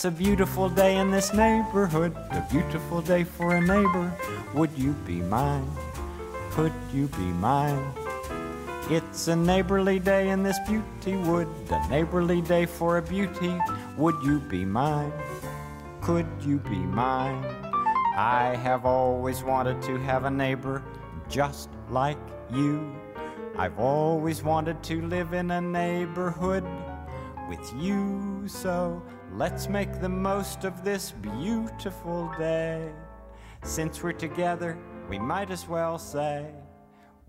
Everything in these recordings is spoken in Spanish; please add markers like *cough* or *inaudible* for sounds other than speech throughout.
It's a beautiful day in this neighborhood, a beautiful day for a neighbor. Would you be mine? Could you be mine? It's a neighborly day in this beauty wood, a neighborly day for a beauty. Would you be mine? Could you be mine? I have always wanted to have a neighbor just like you. I've always wanted to live in a neighborhood with you, so let's make the most of this beautiful day. Since we're together, we might as well say,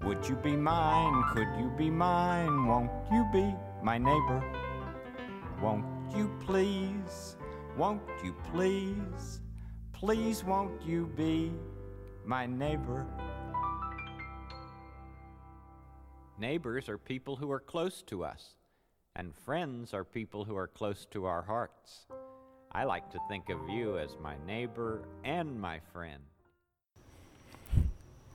Would you be mine? Could you be mine? Won't you be my neighbor? Won't you please? Won't you please? Please, won't you be my neighbor? Neighbors are people who are close to us, and friends are people who are close to our hearts. I like to think of you as my neighbor and my friend.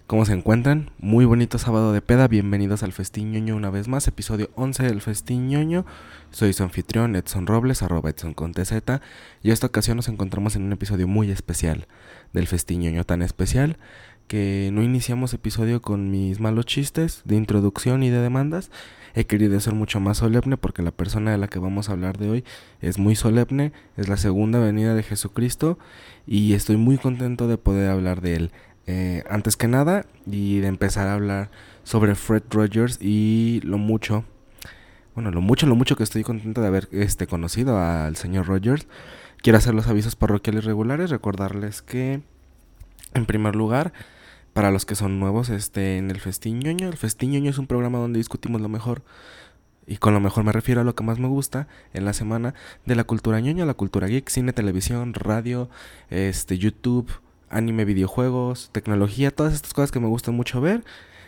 ¿Cómo se encuentran? Muy bonito sábado de peda, bienvenidos al Festín Ñoño una vez más, episodio 11 del Festín Ñoño. Soy su anfitrión Edson Robles, arroba Edson con TZ, y esta ocasión nos encontramos en un episodio muy especial del Festín Ñoño, tan especial que no iniciamos episodio con mis malos chistes de introducción y de demandas. He querido ser mucho más solemne porque la persona de la que vamos a hablar de hoy es muy solemne, es la segunda venida de Jesucristo y estoy muy contento de poder hablar de él. Eh, antes que nada y de empezar a hablar sobre Fred Rogers y lo mucho, bueno, lo mucho, lo mucho que estoy contento de haber este, conocido al señor Rogers. Quiero hacer los avisos parroquiales regulares, recordarles que, en primer lugar, para los que son nuevos, este, en el Festín Ñoño, el Festín Ñoño es un programa donde discutimos lo mejor y con lo mejor me refiero a lo que más me gusta en la semana de la cultura ñoña, la cultura geek, cine, televisión, radio, este, YouTube, anime, videojuegos, tecnología, todas estas cosas que me gustan mucho ver,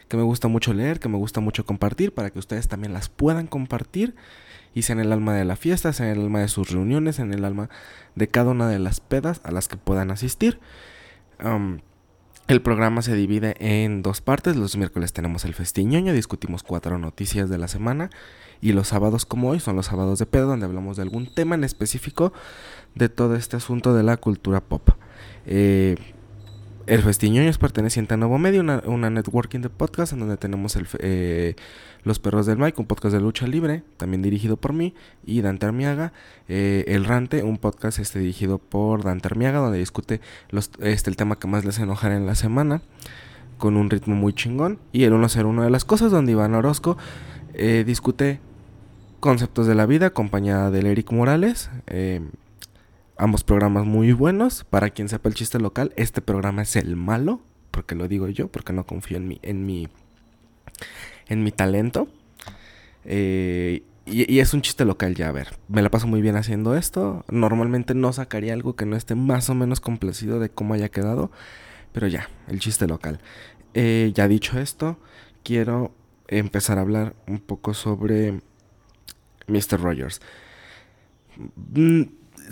que me gusta mucho leer, que me gusta mucho compartir, para que ustedes también las puedan compartir y sean el alma de la fiesta, sean el alma de sus reuniones, sean el alma de cada una de las pedas a las que puedan asistir. El programa se divide en dos partes. Los miércoles tenemos el festiñoño, discutimos cuatro noticias de la semana. Y los sábados como hoy son los sábados de pedo, donde hablamos de algún tema en específico de todo este asunto de la cultura pop. Eh, el Festiñoño es perteneciente a Nuevo Medio, una, networking de podcast en donde tenemos eh, Los Perros del Mike, un podcast de lucha libre, también dirigido por mí, y Dante Armiaga, eh, El Rante, un podcast este, dirigido por Dante Armiaga, donde discute los, este, el tema que más les enojará en la semana, con un ritmo muy chingón, y el 101 de las cosas, donde Iván Orozco eh, discute conceptos de la vida, acompañada del Eric Morales, ambos programas muy buenos. Para quien sepa el chiste local, este programa es el malo, porque lo digo yo, porque no confío en mi, en mi, en mi talento. Eh, y, es un chiste local ya, a ver, me la paso muy bien haciendo esto. Normalmente no sacaría algo que no esté más o menos complacido de cómo haya quedado, pero ya, el chiste local. Eh, ya dicho esto, quiero empezar a hablar un poco sobre Mr. Rogers.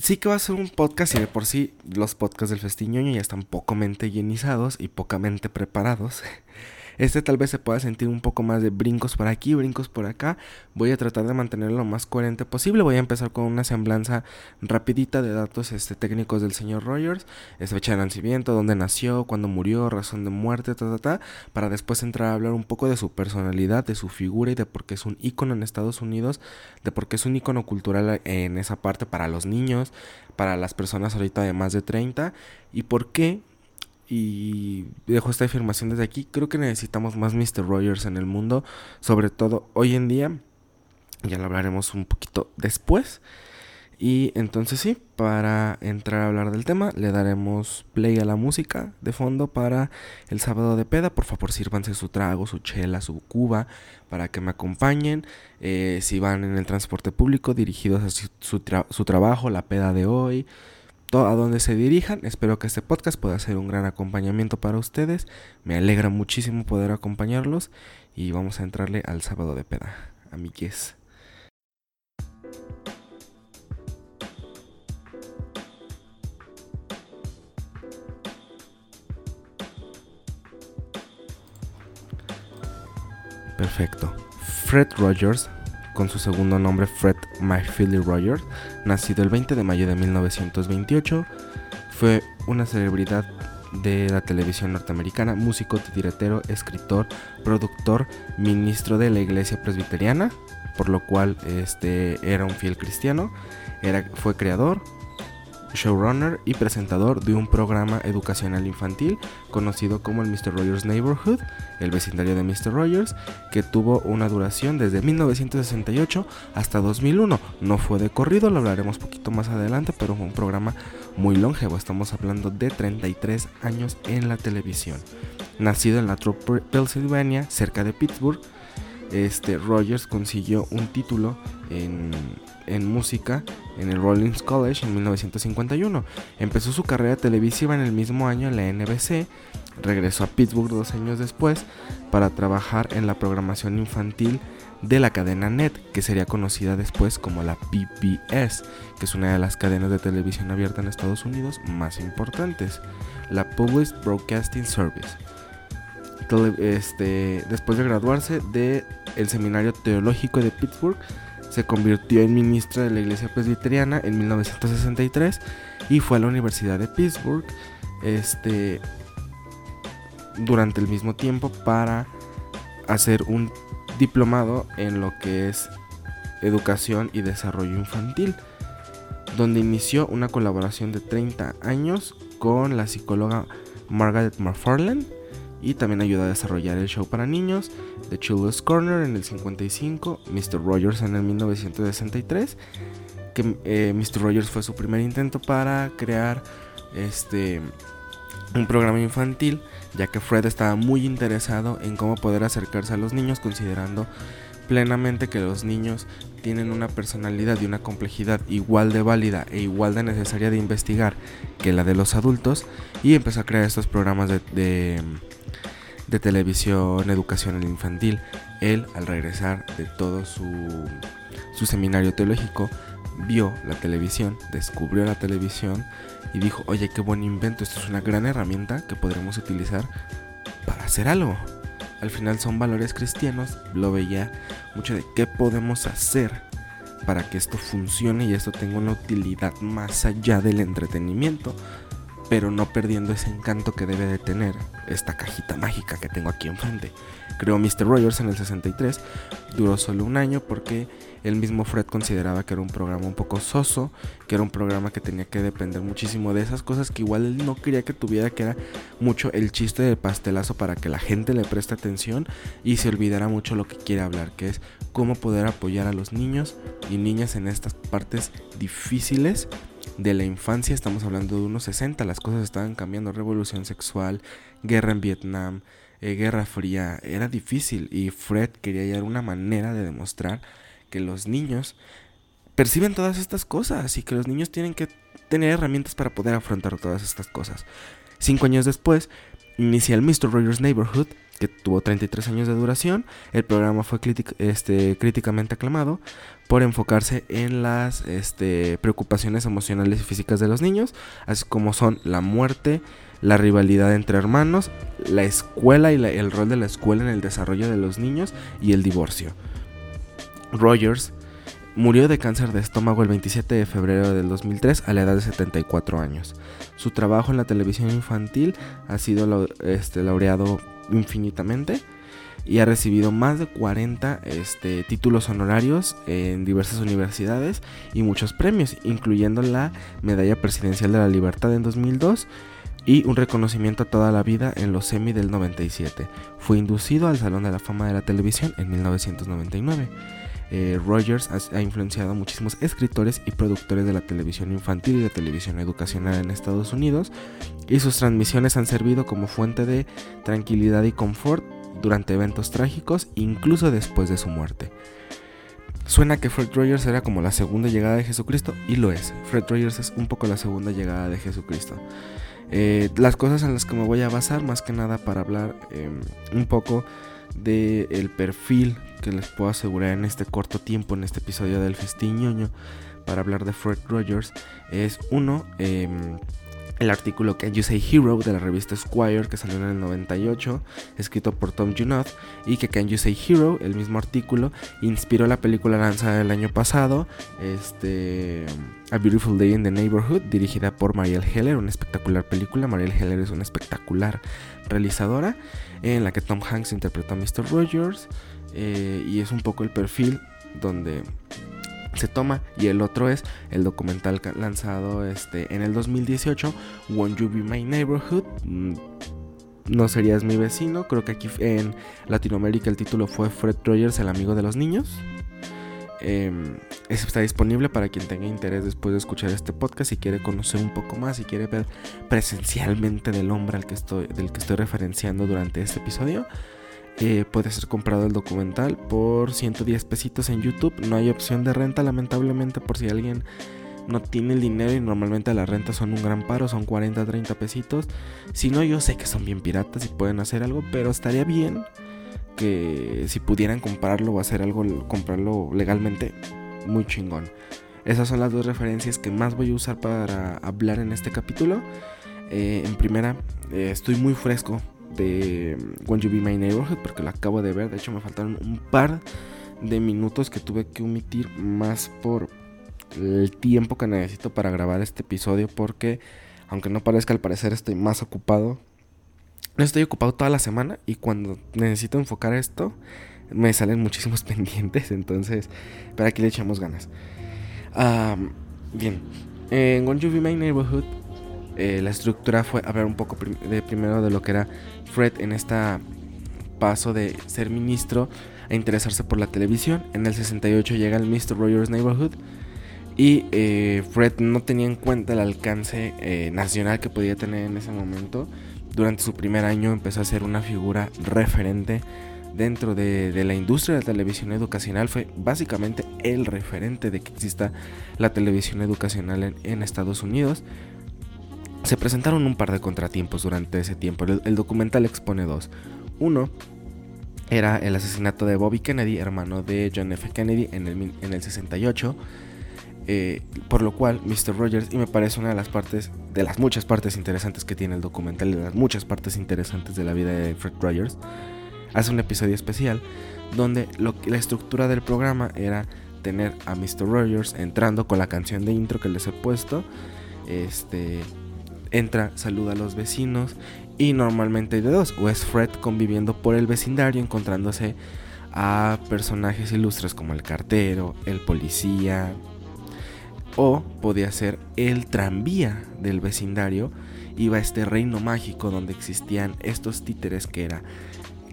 Sí que va a ser un podcast y de por sí los podcasts del Festiñoño ya están pocamente llenizados y pocamente preparados. *laughs* Este tal vez se pueda sentir un poco más de brincos por aquí, brincos por acá. Voy a tratar de mantenerlo lo más coherente posible. Voy a empezar con una semblanza rapidita de datos este, técnicos del señor Rogers. Es fecha de nacimiento, dónde nació, cuándo murió, razón de muerte, ta, ta, ta. Para después entrar a hablar un poco de su personalidad, de su figura y de por qué es un ícono en Estados Unidos. De por qué es un ícono cultural en esa parte para los niños, para las personas ahorita de más de 30. Y por qué y dejo esta afirmación desde aquí. Creo que necesitamos más Mr. Rogers en el mundo, sobre todo hoy en día. Ya lo hablaremos un poquito después. Y entonces sí, para entrar a hablar del tema, le daremos play a la música de fondo para el sábado de peda. Por favor, sírvanse su trago, su chela, su cuba, para que me acompañen. Eh, si van en el transporte público, dirigidos a su, su trabajo, la peda de hoy, a donde se dirijan. Espero que este podcast pueda ser un gran acompañamiento para ustedes. Me alegra muchísimo poder acompañarlos y vamos a entrarle al sábado de peda. Amigues. Perfecto. Fred Rogers con su segundo nombre Fred McFeely Rogers, nacido el 20 de mayo de 1928. Fue una celebridad de la televisión norteamericana, músico, titiretero, escritor, productor, ministro de la iglesia presbiteriana, por lo cual este, era un fiel cristiano, era, fue creador, showrunner y presentador de un programa educacional infantil conocido como el Mr. Rogers Neighborhood, el vecindario de Mr. Rogers, que tuvo una duración desde 1968 hasta 2001. No fue de corrido, lo hablaremos poquito más adelante, pero fue un programa muy longevo, estamos hablando de 33 años en la televisión. Nacido en la Troop, Pennsylvania, cerca de Pittsburgh, este, Rogers consiguió un título en, en, música en el Rollins College en 1951. Empezó su carrera televisiva en el mismo año en la NBC, regresó a Pittsburgh dos años después para trabajar en la programación infantil de la cadena NET, que sería conocida después como la PBS, que es una de las cadenas de televisión abierta en Estados Unidos más importantes, la Public Broadcasting Service. Este, después de graduarse del el Seminario Teológico de Pittsburgh, se convirtió en ministra de la Iglesia Presbiteriana en 1963 y fue a la Universidad de Pittsburgh este, durante el mismo tiempo para hacer un diplomado en lo que es educación y desarrollo infantil, donde inició una colaboración de 30 años con la psicóloga Margaret McFarland y también ayudó a desarrollar el show para niños The Children's Corner en el 55, Mr. Rogers en el 1963, que eh, Mr. Rogers fue su primer intento para crear este un programa infantil, ya que Fred estaba muy interesado en cómo poder acercarse a los niños, considerando plenamente que los niños tienen una personalidad y una complejidad igual de válida e igual de necesaria de investigar que la de los adultos, y empezó a crear estos programas de, de televisión educacional infantil. Él, al regresar de todo su, su seminario teológico, vio la televisión, descubrió la televisión y dijo, oye, qué buen invento, esto es una gran herramienta que podremos utilizar para hacer algo. Al final son valores cristianos, lo veía mucho de qué podemos hacer para que esto funcione y esto tenga una utilidad más allá del entretenimiento, pero no perdiendo ese encanto que debe de tener esta cajita mágica que tengo aquí enfrente. Creó Mr. Rogers en el 63, duró solo un año porque el mismo Fred consideraba que era un programa un poco soso, que era un programa que tenía que depender muchísimo de esas cosas que igual él no quería que tuviera, que era mucho el chiste del pastelazo para que la gente le preste atención y se olvidara mucho lo que quiere hablar, que es cómo poder apoyar a los niños y niñas en estas partes difíciles de la infancia, estamos hablando de unos 60, las cosas estaban cambiando, revolución sexual, guerra en Vietnam, eh, guerra fría, era difícil y Fred quería hallar una manera de demostrar que los niños perciben todas estas cosas y que los niños tienen que tener herramientas para poder afrontar todas estas cosas. Cinco años después, inicia el Mr. Rogers Neighborhood, que tuvo 33 años de duración. El programa fue este, críticamente aclamado por enfocarse en las este, preocupaciones emocionales y físicas de los niños, así como son la muerte, la rivalidad entre hermanos, la escuela y el rol de la escuela en el desarrollo de los niños y el divorcio. Rogers murió de cáncer de estómago el 27 de febrero del 2003 a la edad de 74 años. Su trabajo en la televisión infantil ha sido este, laureado infinitamente y ha recibido más de 40 este, títulos honorarios en diversas universidades y muchos premios, incluyendo la Medalla Presidencial de la Libertad en 2002 y un reconocimiento a toda la vida en los Emmy del 97. Fue inducido al Salón de la Fama de la Televisión en 1999. Eh, Rogers ha, influenciado a muchísimos escritores y productores de la televisión infantil y la televisión educacional en Estados Unidos y sus transmisiones han servido como fuente de tranquilidad y confort durante eventos trágicos, incluso después de su muerte. Suena que Fred Rogers era como la segunda llegada de Jesucristo y lo es. Fred Rogers es un poco la segunda llegada de Jesucristo. Eh, las cosas en las que me voy a basar más que nada para hablar em, un poco del el perfil que les puedo asegurar en este corto tiempo, en este episodio del Festín para hablar de Fred Rogers, es uno, em, el artículo Can You Say Hero de la revista Squire que salió en el 98, escrito por Tom Junoth, y que Can You Say Hero, el mismo artículo, inspiró la película lanzada el año pasado, este, A Beautiful Day in the Neighborhood, dirigida por Marielle Heller, una espectacular película. Marielle Heller es una espectacular realizadora, en la que Tom Hanks interpretó a Mr. Rogers, eh, y es un poco el perfil donde se toma y el otro es el documental lanzado este, en el 2018 Won't You Be My Neighborhood mm, no serías mi vecino. Creo que aquí en Latinoamérica el título fue Fred Rogers el amigo de los niños. Eh, está disponible para quien tenga interés después de escuchar este podcast y quiere conocer un poco más y quiere ver presencialmente del hombre al que estoy, del que estoy referenciando durante este episodio puede ser comprado el documental por 110 pesitos en YouTube. No hay opción de renta, lamentablemente, por si alguien no tiene el dinero y normalmente las rentas son un gran paro, son 40, 30 pesitos. Si no, yo sé que son bien piratas y pueden hacer algo, pero estaría bien que si pudieran comprarlo o hacer algo, comprarlo legalmente, muy chingón. Esas son las dos referencias que más voy a usar para hablar en este capítulo. Eh, en primera, eh, estoy muy fresco de When You Be My Neighborhood porque lo acabo de ver. De hecho, me faltaron un par de minutos que tuve que omitir más por el tiempo que necesito para grabar este episodio porque aunque no parezca al parecer estoy más ocupado. Estoy ocupado toda la semana y cuando necesito enfocar esto me salen muchísimos *laughs* pendientes, entonces, pero aquí le echamos ganas. bien, en When You Be My Neighborhood eh, la estructura fue hablar un poco de primero de lo que era Fred en este paso de ser ministro a interesarse por la televisión. En el 68 llega el Mr. Rogers Neighborhood y eh, Fred no tenía en cuenta el alcance eh, nacional que podía tener en ese momento. Durante su primer año empezó a ser una figura referente dentro de, la industria de la televisión educacional. Fue básicamente el referente de que exista la televisión educacional en Estados Unidos. Se presentaron un par de contratiempos durante ese tiempo. El, documental expone dos. Uno era el asesinato de Bobby Kennedy, hermano de John F. Kennedy, en el, en el 68. Eh, por lo cual Mr. Rogers, y me parece una de las partes, de las muchas partes interesantes que tiene el documental, de las muchas partes interesantes de la vida de Fred Rogers, hace un episodio especial donde la estructura del programa era tener a Mr. Rogers entrando con la canción de intro que les he puesto, este, entra, saluda a los vecinos y normalmente hay de dos, o es Fred conviviendo por el vecindario encontrándose a personajes ilustres como el cartero, el policía, o podía ser el tranvía del vecindario, iba a este reino mágico donde existían estos títeres que era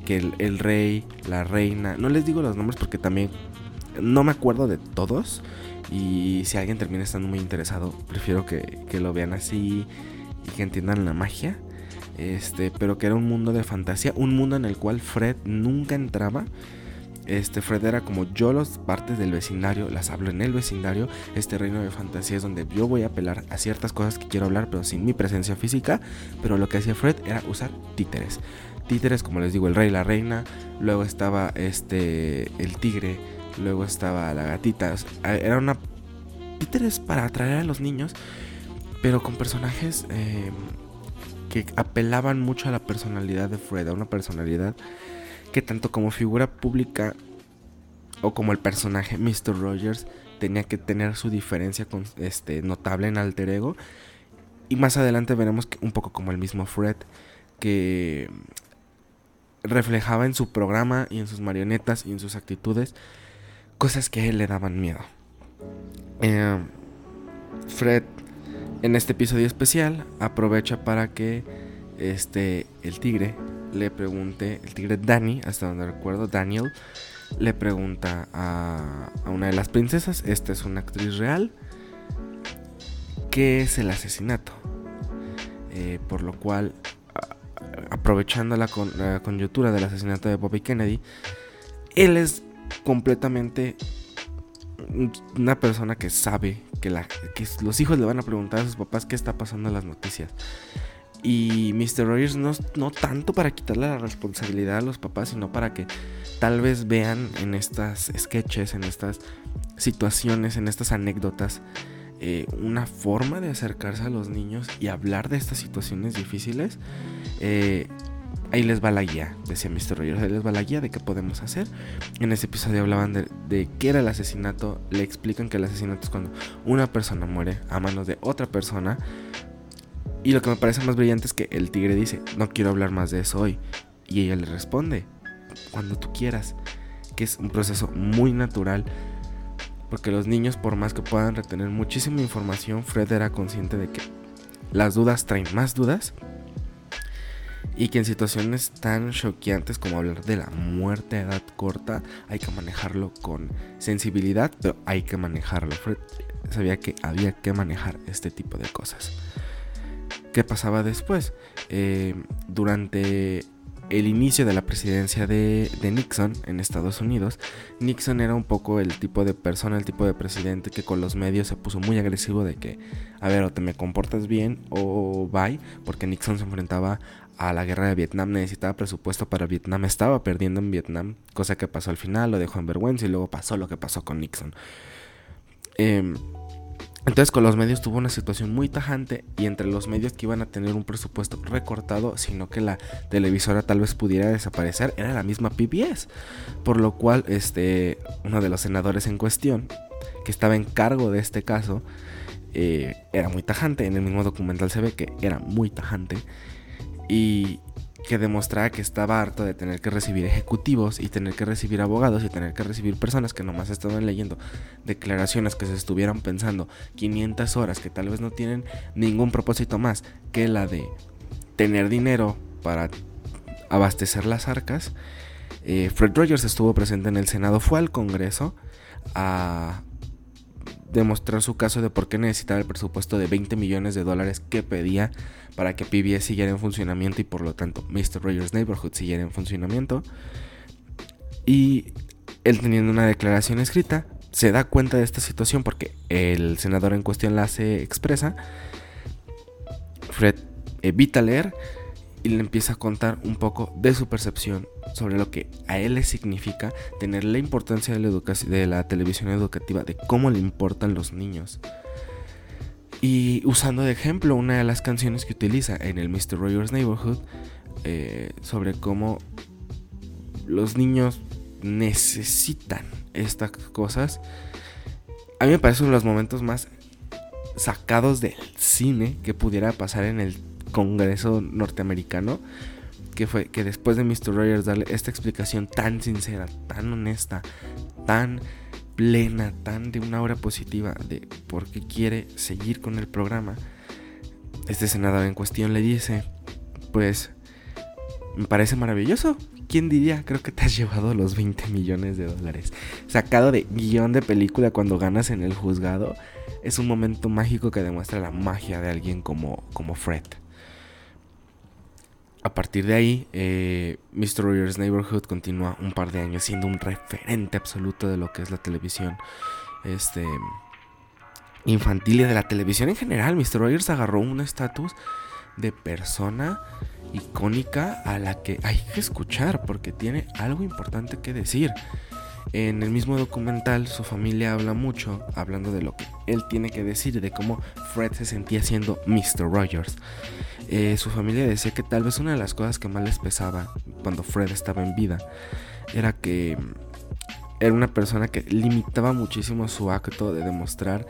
que el, rey, la reina, no les digo los nombres porque también no me acuerdo de todos y si alguien termina estando muy interesado, prefiero que, que lo vean así y que entiendan la magia. Este, pero que era un mundo de fantasía, un mundo en el cual Fred nunca entraba. Este Fred era como yo las partes del vecindario, las hablo en el vecindario. Este reino de fantasía es donde yo voy a apelar a ciertas cosas que quiero hablar, pero sin mi presencia física. Pero lo que hacía Fred era usar títeres. Títeres, como les digo, el rey, la reina. Luego estaba este el tigre. Luego estaba la gatita. Era una títeres para atraer a los niños pero con personajes eh, que apelaban mucho a la personalidad de Fred, a una personalidad que tanto como figura pública o como el personaje Mr. Rogers tenía que tener su diferencia este, notable en alter ego. Y más adelante veremos que un poco como el mismo Fred, que reflejaba en su programa y en sus marionetas y en sus actitudes cosas que a él le daban miedo. Eh, Fred en este episodio especial aprovecha para que este el tigre le pregunte, el tigre Danny, hasta donde recuerdo, Daniel, le pregunta a, una de las princesas, esta es una actriz real, ¿qué es el asesinato? Eh, por lo cual, aprovechando la, con, la coyuntura del asesinato de Bobby Kennedy, él es completamente una persona que sabe que, la, que los hijos le van a preguntar a sus papás qué está pasando en las noticias. Y Mr. Rogers no, no tanto para quitarle la responsabilidad a los papás, sino para que tal vez vean en estas sketches, en estas situaciones, en estas anécdotas, eh, una forma de acercarse a los niños y hablar de estas situaciones difíciles. Eh, ahí les va la guía, decía Mr. Rogers, ahí les va la guía de qué podemos hacer. En ese episodio hablaban de, de, qué era el asesinato, le explican que el asesinato es cuando una persona muere a manos de otra persona. Y lo que me parece más brillante es que el tigre dice, no quiero hablar más de eso hoy. Y ella le responde, cuando tú quieras, que es un proceso muy natural. Porque los niños, por más que puedan retener muchísima información, Fred era consciente de que las dudas traen más dudas y que en situaciones tan choqueantes como hablar de la muerte a edad corta hay que manejarlo con sensibilidad, pero hay que manejarlo. Sabía que había que manejar este tipo de cosas. ¿Qué pasaba después? Eh, durante el inicio de la presidencia de, de, Nixon en Estados Unidos, Nixon era un poco el tipo de persona, el tipo de presidente que con los medios se puso muy agresivo de que, a ver, o te me comportas bien o bye, porque Nixon se enfrentaba a la guerra de Vietnam, necesitaba presupuesto para Vietnam, estaba perdiendo en Vietnam, cosa que pasó al final, lo dejó en vergüenza y luego pasó lo que pasó con Nixon. Eh, entonces con los medios tuvo una situación muy tajante y entre los medios que iban a tener un presupuesto recortado, sino que la televisora tal vez pudiera desaparecer, era la misma PBS. Por lo cual este, uno de los senadores en cuestión, que estaba en cargo de este caso, eh, era muy tajante. En el mismo documental se ve que era muy tajante. Y, que demostraba que estaba harto de tener que recibir ejecutivos y tener que recibir abogados y tener que recibir personas que nomás estaban leyendo declaraciones que se estuvieran pensando 500 horas que tal vez no tienen ningún propósito más que la de tener dinero para abastecer las arcas. Eh, Fred Rogers estuvo presente en el Senado, fue al Congreso a demostrar su caso de por qué necesitaba el presupuesto de 20 millones de dólares que pedía para que PBS siguiera en funcionamiento y por lo tanto Mr. Rogers Neighborhood siguiera en funcionamiento. Y él teniendo una declaración escrita, se da cuenta de esta situación porque el senador en cuestión la hace expresa. Fred evita leer y le empieza a contar un poco de su percepción sobre lo que a él le significa tener la importancia de la, televisión educativa, de cómo le importan los niños. Y usando de ejemplo una de las canciones que utiliza en el Mr. Rogers Neighborhood eh, sobre cómo los niños necesitan estas cosas. A mí me parece uno de los momentos más sacados del cine que pudiera pasar en el Congreso norteamericano. Que fue que después de Mr. Rogers darle esta explicación tan sincera, tan honesta, tan plena, tan de una hora positiva de por qué quiere seguir con el programa, este senador en cuestión le dice, pues, me parece maravilloso. ¿Quién diría? Creo que te has llevado los 20 millones de dólares. Sacado de guion de película cuando ganas en el juzgado. Es un momento mágico que demuestra la magia de alguien como, como Fred a partir de ahí, eh, Mr. Rogers Neighborhood continúa un par de años siendo un referente absoluto de lo que es la televisión este, infantil y de la televisión en general. Mr. Rogers agarró un estatus de persona icónica a la que hay que escuchar porque tiene algo importante que decir. En el mismo documental su familia habla mucho, hablando de lo que él tiene que decir, de cómo Fred se sentía siendo Mr. Rogers. Eh, su familia decía que tal vez una de las cosas que más les pesaba cuando Fred estaba en vida era que era una persona que limitaba muchísimo su acto de demostrar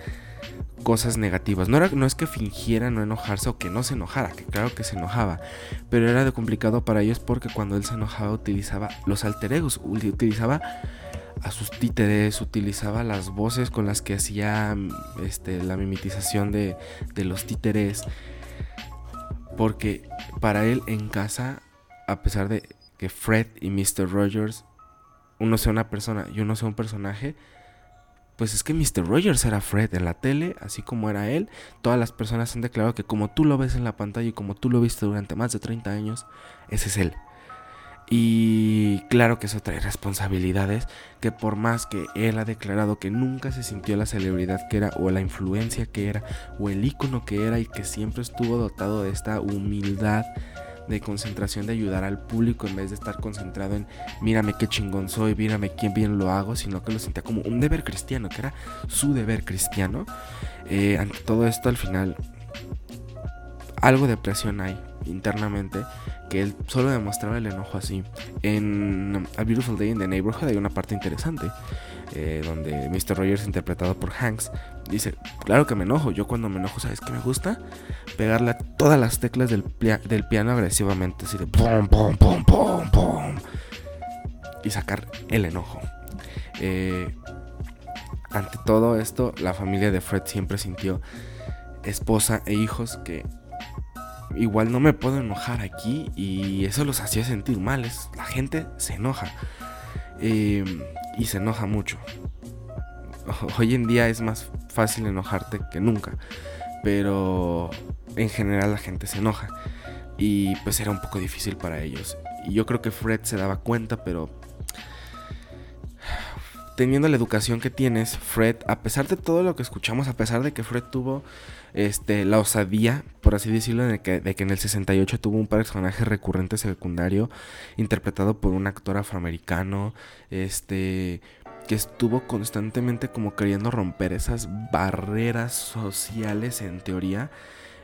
cosas negativas. No, era, no es que fingiera no enojarse o que no se enojara, que claro que se enojaba, pero era de complicado para ellos porque cuando él se enojaba utilizaba los alter egos, utilizaba a sus títeres, utilizaba las voces con las que hacía este, la mimetización de, de los títeres. Porque para él en casa, a pesar de que Fred y Mr. Rogers, uno sea una persona y uno sea un personaje, pues es que Mr. Rogers era Fred en la tele, así como era él. Todas las personas han declarado que como tú lo ves en la pantalla y como tú lo viste durante más de 30 años, ese es él. Y claro que eso trae responsabilidades que por más que él ha declarado que nunca se sintió la celebridad que era o la influencia que era o el ícono que era y que siempre estuvo dotado de esta humildad de concentración de ayudar al público en vez de estar concentrado en mírame qué chingón soy, mírame quién bien lo hago, sino que lo sentía como un deber cristiano, que era su deber cristiano. Eh, ante todo esto al final algo de presión hay internamente que él solo demostraba el enojo así. En A Beautiful Day in the Neighborhood hay una parte interesante eh, donde Mr. Rogers, interpretado por Hanks, dice, claro que me enojo, yo cuando me enojo, ¿sabes qué me gusta? Pegarle a todas las teclas del, del piano agresivamente, así de pum, pum, pum, pum, pum, y sacar el enojo. Eh, ante todo esto, la familia de Fred siempre sintió esposa e hijos que igual no me puedo enojar aquí y eso los hacía sentir mal. la gente se enoja em, y se enoja mucho. *laughs* Hoy en día es más fácil enojarte que nunca, pero en general la gente se enoja y pues era un poco difícil para ellos. Y yo creo que Fred se daba cuenta, pero teniendo la educación que tienes, Fred, a pesar de todo lo que escuchamos, a pesar de que Fred tuvo este, la osadía, por así decirlo, de que, de que en el 68 tuvo un personaje recurrente secundario interpretado por un actor afroamericano, este, que estuvo constantemente como queriendo romper esas barreras sociales en teoría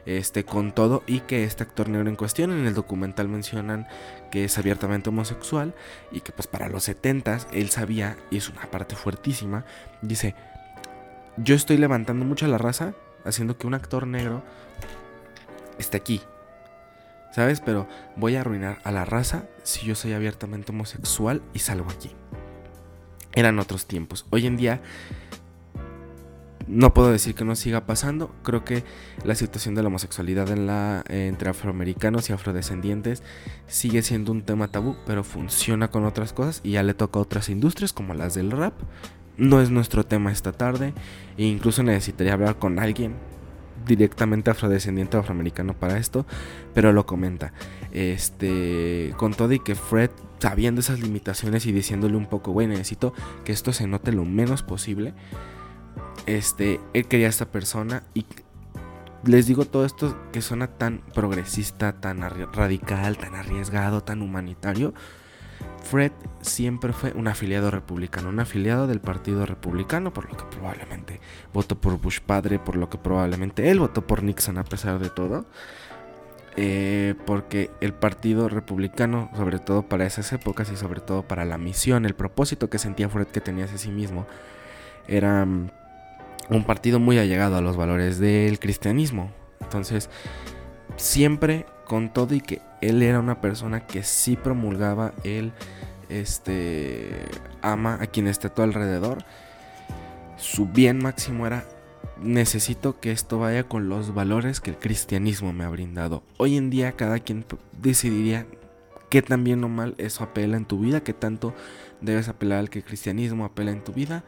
este, con todo y que este actor negro en cuestión en el documental mencionan que es abiertamente homosexual y que pues para los 70 él sabía, y es una parte fuertísima, dice, yo estoy levantando mucho a la raza haciendo que un actor negro esté aquí. ¿Sabes? Pero voy a arruinar a la raza si yo soy abiertamente homosexual y salgo aquí. Eran otros tiempos. Hoy en día no puedo decir que no siga pasando. Creo que la situación de la homosexualidad entre afroamericanos y afrodescendientes sigue siendo un tema tabú, pero funciona con otras cosas y ya le toca a otras industrias como las del rap, no es nuestro tema esta tarde e incluso necesitaría hablar con alguien directamente afrodescendiente o afroamericano para esto, pero lo comenta. Este, con todo y que Fred, sabiendo esas limitaciones y diciéndole un poco, güey, necesito que esto se note lo menos posible. Este, él quería a esta persona y les digo todo esto que suena tan progresista, tan radical, tan arriesgado, tan humanitario, Fred siempre fue un afiliado republicano, un afiliado del Partido Republicano, por lo que probablemente votó por Bush padre, por lo que probablemente él votó por Nixon a pesar de todo. Eh, porque el Partido Republicano, sobre todo para esas épocas y sobre todo para la misión, el propósito que sentía Fred que tenía hacia sí mismo, era mm, un partido muy allegado a los valores del cristianismo. Entonces, siempre con todo y que él era una persona que sí promulgaba el este ama a quien esté a tu alrededor. Su bien máximo era necesito que esto vaya con los valores que el cristianismo me ha brindado. Hoy en día cada quien decidiría qué tan bien o mal eso apela en tu vida, qué tanto debes apelar al que el cristianismo apela en tu vida.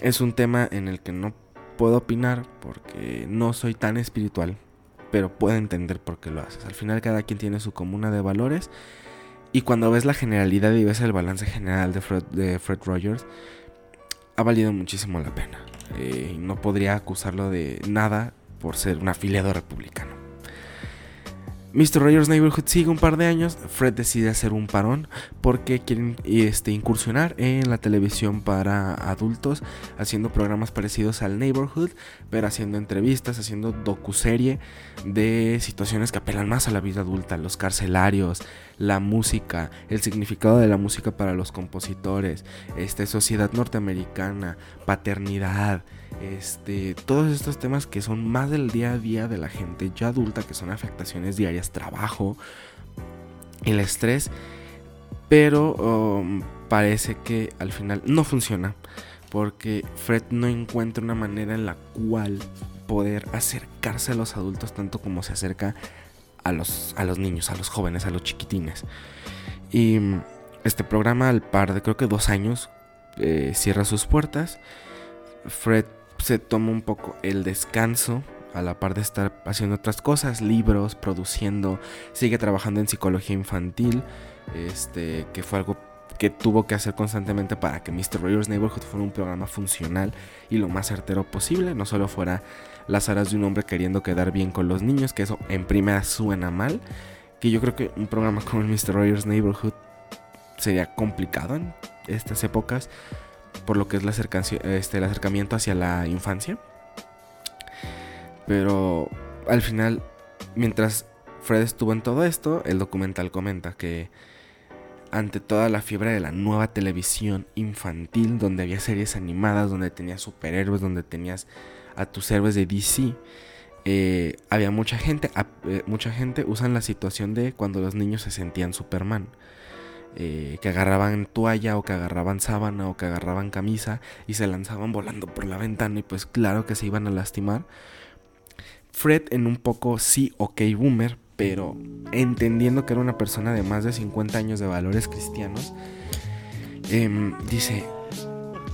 Es un tema en el que no puedo opinar porque no soy tan espiritual pero puedo entender por qué lo haces. Al final cada quien tiene su comuna de valores y cuando ves la generalidad y ves el balance general de Fred, Rogers, ha valido muchísimo la pena. Eh, no podría acusarlo de nada por ser un afiliado republicano. Mr. Rogers Neighborhood sigue un par de años, Fred decide hacer un parón porque quieren este, incursionar en la televisión para adultos, haciendo programas parecidos al Neighborhood, pero haciendo entrevistas, haciendo docuserie de situaciones que apelan más a la vida adulta, los carcelarios, la música, el significado de la música para los compositores, este, sociedad norteamericana, paternidad, este, todos estos temas que son más del día a día de la gente ya adulta, que son afectaciones diarias, trabajo, el estrés, pero um, parece que al final no funciona, porque Fred no encuentra una manera en la cual poder acercarse a los adultos tanto como se acerca a los, a los niños, a los jóvenes, a los chiquitines. Y um, este programa al par de creo que dos años eh, cierra sus puertas. Fred se toma un poco el descanso a la par de estar haciendo otras cosas, libros, produciendo, sigue trabajando en psicología infantil, este, que fue algo que tuvo que hacer constantemente para que Mr. Rogers Neighborhood fuera un programa funcional y lo más certero posible, no solo fuera las aras de un hombre queriendo quedar bien con los niños, que eso en primera suena mal, que yo creo que un programa como el Mr. Rogers Neighborhood sería complicado en estas épocas por lo que es la este, el acercamiento hacia la infancia. Pero al final, mientras Fred estuvo en todo esto, el documental comenta que ante toda la fiebre de la nueva televisión infantil, donde había series animadas, donde tenías superhéroes, donde tenías a tus héroes de DC, eh, había mucha gente, eh, mucha gente usan la situación de cuando los niños se sentían Superman. Eh, que agarraban toalla o que agarraban sábana o que agarraban camisa y se lanzaban volando por la ventana y pues claro que se iban a lastimar. Fred en un poco sí ok boomer, pero entendiendo que era una persona de más de 50 años de valores cristianos, em, dice,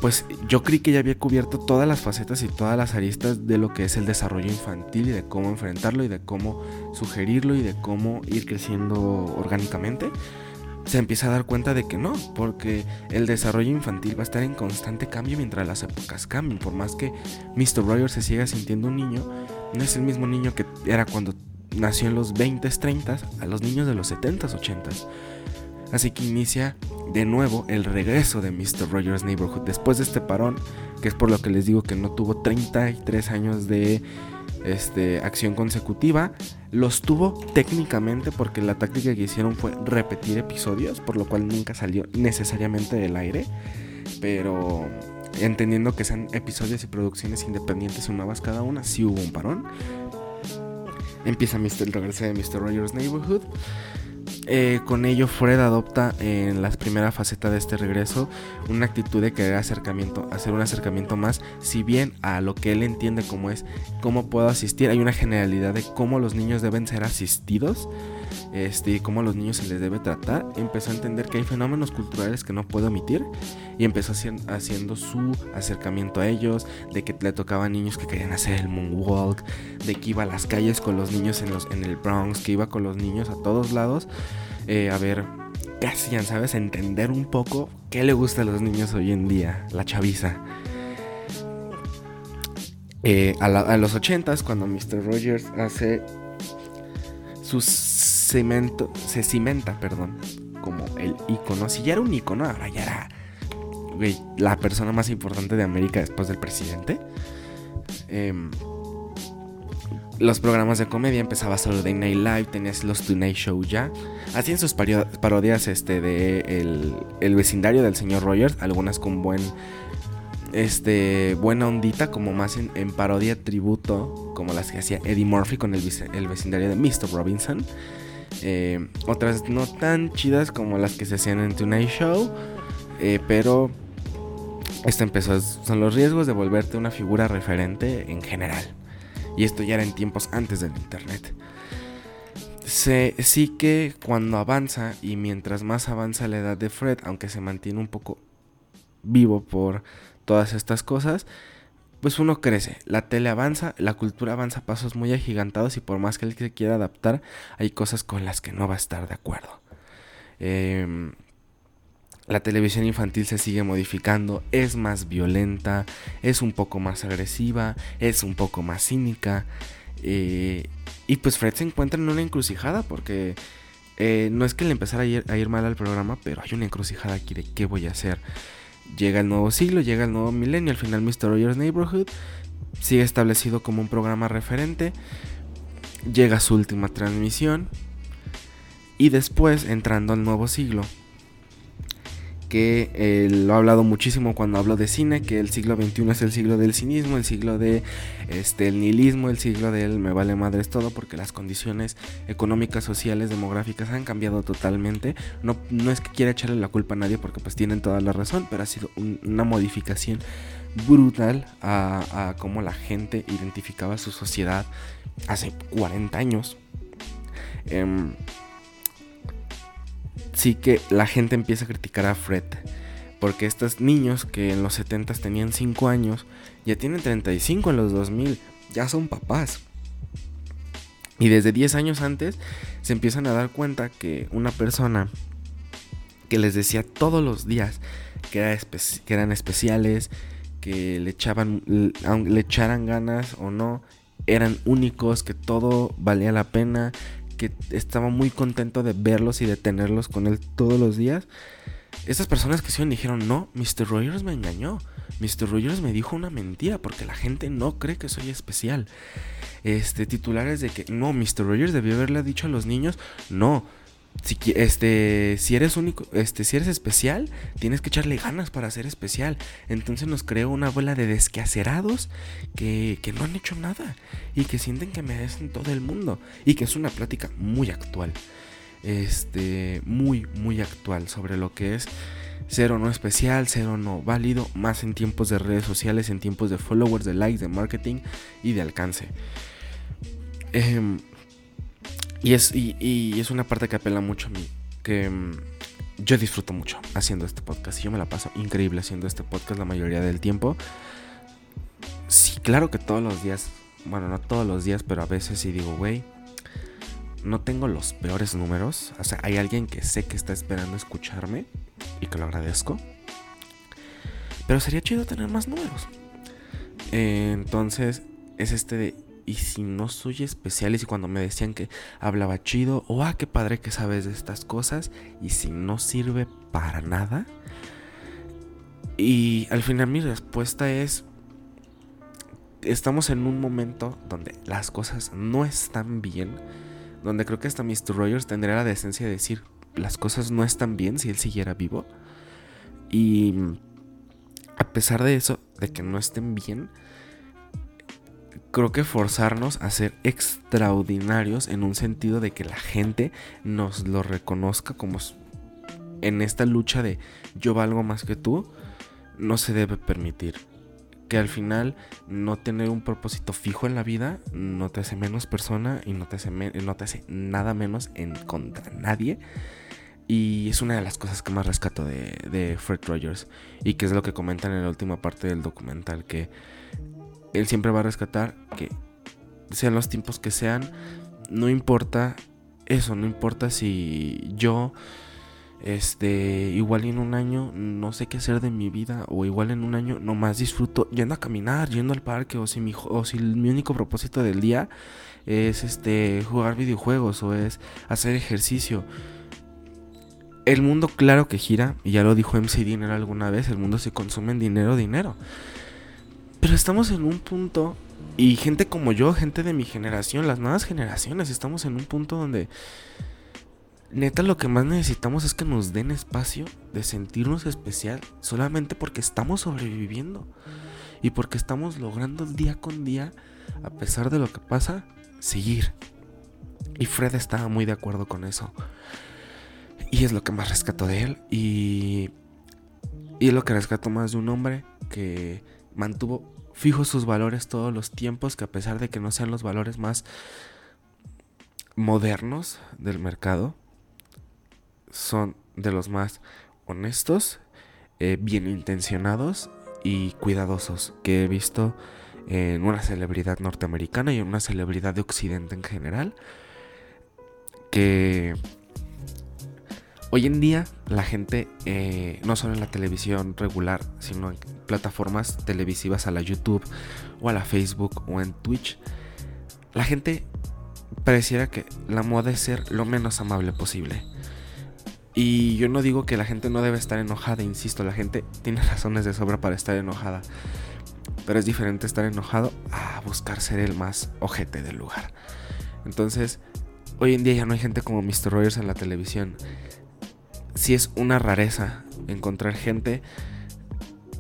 pues yo creí que ya había cubierto todas las facetas y todas las aristas de lo que es el desarrollo infantil y de cómo enfrentarlo y de cómo sugerirlo y de cómo ir creciendo orgánicamente se empieza a dar cuenta de que no, porque el desarrollo infantil va a estar en constante cambio mientras las épocas cambien. Por más que Mr. Rogers se siga sintiendo un niño, no es el mismo niño que era cuando nació en los 20s, 30s, a los niños de los 70s, 80s. Así que inicia de nuevo el regreso de Mr. Rogers Neighborhood después de este parón, que es por lo que les digo que no tuvo 33 años de este, acción consecutiva. Los tuvo técnicamente porque la táctica que hicieron fue repetir episodios, por lo cual nunca salió necesariamente del aire. Pero entendiendo que sean episodios y producciones independientes y nuevas cada una, sí hubo un parón. Empieza el regreso de Mr. Rogers Neighborhood. Eh, con ello Fred adopta en la primera faceta de este regreso una actitud de querer acercamiento, hacer un acercamiento más, si bien a lo que él entiende como es cómo puedo asistir, hay una generalidad de cómo los niños deben ser asistidos este, cómo a los niños se les debe tratar, empezó a entender que hay fenómenos culturales que no puede omitir y empezó haciendo su acercamiento a ellos, de que le tocaba a niños que querían hacer el moonwalk, de que iba a las calles con los niños en, los, en el Bronx, que iba con los niños a todos lados eh, a ver qué hacían, ¿sabes? Entender un poco qué le gusta a los niños hoy en día, la chaviza. Eh, a, los 80 cuando Mr. Rogers hace su cemento, se cimenta, perdón, como el icono. Si ya era un icono, ahora ya era la persona más importante de América después del presidente. Eh, los programas de comedia, empezaba Saturday Night Live, tenías los Tonight Show ya. Hacían sus parodias este, de el, vecindario del señor Rogers, algunas con buen este buena ondita, como más en, parodia tributo, como las que hacía Eddie Murphy con el, el vecindario de Mr. Robinson. Eh, otras no tan chidas como las que se hacían en Tonight Show, eh, pero esto empezó, son los riesgos de volverte una figura referente en general. Y esto ya era en tiempos antes del Internet. Sí que cuando avanza y mientras más avanza la edad de Fred, aunque se mantiene un poco vivo por todas estas cosas, pues uno crece, la tele avanza, la cultura avanza a pasos muy agigantados y por más que él se quiera adaptar, hay cosas con las que no va a estar de acuerdo. Eh, la televisión infantil se sigue modificando, es más violenta, es un poco más agresiva, es un poco más cínica. Eh, y pues Fred se encuentra en una encrucijada porque eh, no es que le empezara a ir, a ir, mal al programa, pero hay una encrucijada aquí de qué voy a hacer. Llega el nuevo siglo, llega el nuevo milenio, al final Mr. Rogers Neighborhood sigue establecido como un programa referente. Llega su última transmisión. Y después, entrando al nuevo siglo, que eh, lo ha hablado muchísimo cuando hablo de cine, que el siglo XXI es el siglo del cinismo, el siglo de este, el nihilismo, el siglo del me vale madres todo, porque las condiciones económicas, sociales, demográficas han cambiado totalmente. No, no es que quiera echarle la culpa a nadie, porque pues tienen toda la razón, pero ha sido una modificación brutal a, a cómo la gente identificaba su sociedad hace 40 años. Em, sí que la gente empieza a criticar a Fred. Porque estos niños que en los 70 tenían 5 años, ya tienen 35 en los 2000, ya son papás. Y desde 10 años antes se empiezan a dar cuenta que una persona que les decía todos los días que, eran especiales, que le echaban le echaran ganas o no, eran únicos, que todo valía la pena, que estaba muy contento de verlos y de tenerlos con él todos los días. Estas personas que se dijeron, no, Mr. Rogers me engañó. Mr. Rogers me dijo una mentira porque la gente no cree que soy especial. Este, titulares de que, no, Mr. Rogers debió haberle dicho a los niños, no, si, este, si eres único, este, si eres especial, tienes que echarle ganas para ser especial. Entonces nos creó una bola de desquacerados que, que no han hecho nada y que sienten que merecen todo el mundo y que es una plática muy actual este, muy, muy actual sobre lo que es ser o no especial, ser o no válido, más en tiempos de redes sociales, en tiempos de followers, de likes, de marketing y de alcance. Em, y, es, y, es una parte que apela mucho a mí, que em, yo disfruto mucho haciendo este podcast. Y yo me la paso increíble haciendo este podcast la mayoría del tiempo. Sí, claro que todos los días, bueno, no todos los días, pero a veces sí digo, güey, no tengo los peores números. O sea, hay alguien que sé que está esperando escucharme y que lo agradezco. Pero sería chido tener más números. entonces, es este de. Y si no soy especial, y cuando me decían que hablaba chido, o ah, qué padre que sabes de estas cosas, y si no sirve para nada. Y al final mi respuesta es, estamos en un momento donde las cosas no están bien donde creo que hasta Mr. Rogers tendría la decencia de decir las cosas no están bien si él siguiera vivo. Y a pesar de eso, de que no estén bien, creo que forzarnos a ser extraordinarios en un sentido de que la gente nos lo reconozca como en esta lucha de yo valgo más que tú, no se debe permitir que al final no tener un propósito fijo en la vida no te hace menos persona y no te hace, no te hace nada menos en contra nadie. Y es una de las cosas que más rescato de, de Fred Rogers. Y que es lo que comentan en la última parte del documental. Que él siempre va a rescatar que sean los tiempos que sean. No importa eso, no importa si yo este, igual en un año no sé qué hacer de mi vida. O igual en un año nomás disfruto yendo a caminar, yendo al parque. O si mi, único propósito del día es este jugar videojuegos o es hacer ejercicio. El mundo claro que gira, y ya lo dijo MC Dinero alguna vez, el mundo se consume en dinero, dinero. Pero estamos en un punto, y gente como yo, gente de mi generación, las nuevas generaciones, estamos en un punto donde neta lo que más necesitamos es que nos den espacio de sentirnos especial solamente porque estamos sobreviviendo y porque estamos logrando día con día, a pesar de lo que pasa, seguir. Y Fred estaba muy de acuerdo con eso. Y es lo que más rescato de él. Y, y es lo que rescato más de un hombre que mantuvo fijos sus valores todos los tiempos, que a pesar de que no sean los valores más modernos del mercado, son de los más honestos, eh, bien intencionados y cuidadosos que he visto en una celebridad norteamericana y en una celebridad de Occidente en general. Que hoy en día la gente, eh, no solo en la televisión regular, sino plataformas televisivas a la YouTube o a la Facebook o en Twitch, la gente pareciera que la moda es ser lo menos amable posible. Y yo no digo que la gente no debe estar enojada, insisto, la gente tiene *laughs* razones de sobra para estar enojada. Pero es diferente estar enojado a buscar ser el más ojete del lugar. Entonces, hoy en día ya no hay gente como Mr. Rogers en la televisión. Si es una rareza encontrar gente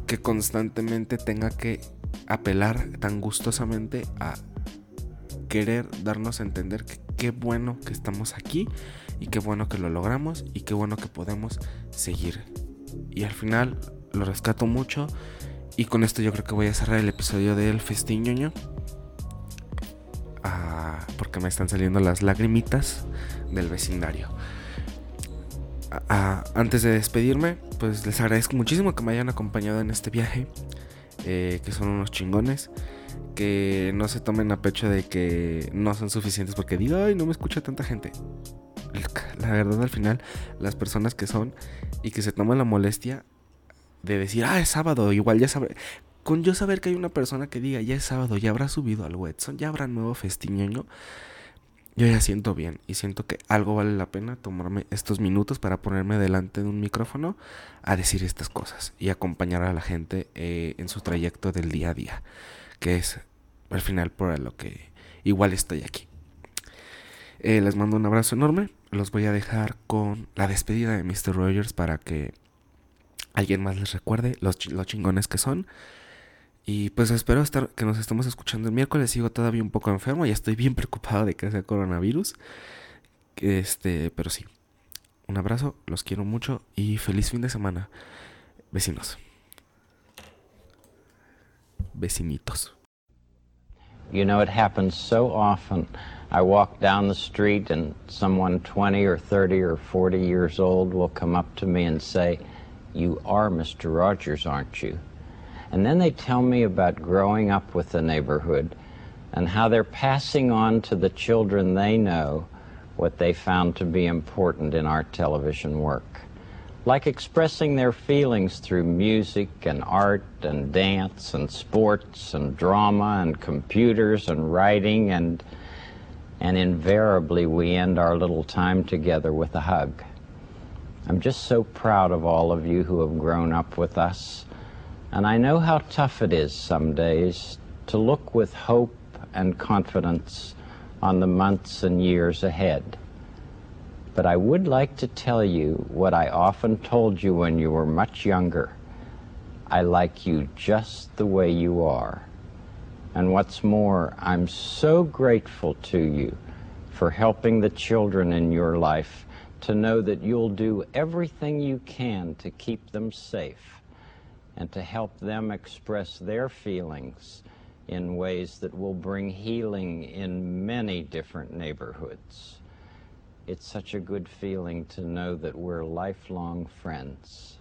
que constantemente tenga que apelar tan gustosamente a querer darnos a entender que qué bueno que estamos aquí y qué bueno que lo logramos y qué bueno que podemos seguir. Y al final lo rescato mucho y con esto yo creo que voy a cerrar el episodio del festiñoño. Ah, porque me están saliendo las lagrimitas del vecindario. Antes de despedirme, pues les agradezco muchísimo que me hayan acompañado en este viaje. Eh, que son unos chingones. Que no se tomen a pecho de que no son suficientes porque digo, ay, no me escucha tanta gente la verdad al final, las personas que son y que se toman la molestia de decir, ah, es sábado, igual ya sabré. Con yo saber que hay una persona que diga, ya es sábado, ya habrá subido algo Edson, ya habrá nuevo festiñoño. Yo ya siento bien y siento que algo vale la pena tomarme estos minutos para ponerme delante de un micrófono a decir estas cosas y acompañar a la gente eh, en su trayecto del día a día, que es al final por lo que igual estoy aquí. Eh, les mando un abrazo enorme, los voy a dejar con la despedida de Mr. Rogers para que alguien más les recuerde los, los chingones que son. Y pues espero estar, que nos estemos escuchando el miércoles. Sigo todavía un poco enfermo y estoy bien *laughs* preocupado de que sea coronavirus. Este, pero sí. Un abrazo, los quiero mucho y feliz fin de semana. Vecinos. Vecinitos. You know, it happens so often. I walk down the street and someone 20 or 30 or 40 years old will come up to me and say, You are Mr. Rogers, aren't you? And then they tell me about growing up with the neighborhood and how they're passing on to the children they know what they found to be important in our television work. Like expressing their feelings through music and art and dance and sports and drama and computers and writing and and invariably we end our little time together with a hug. I'm just so proud of all of you who have grown up with us and I know how tough it is some days to look with hope and confidence on the months and years ahead. But I would like to tell you what I often told you when you were much younger. I like you just the way you are. And what's more, I'm so grateful to you for helping the children in your life to know that you'll do everything you can to keep them safe and to help them express their feelings in ways that will bring healing in many different neighborhoods. It's such a good feeling to know that we're lifelong friends.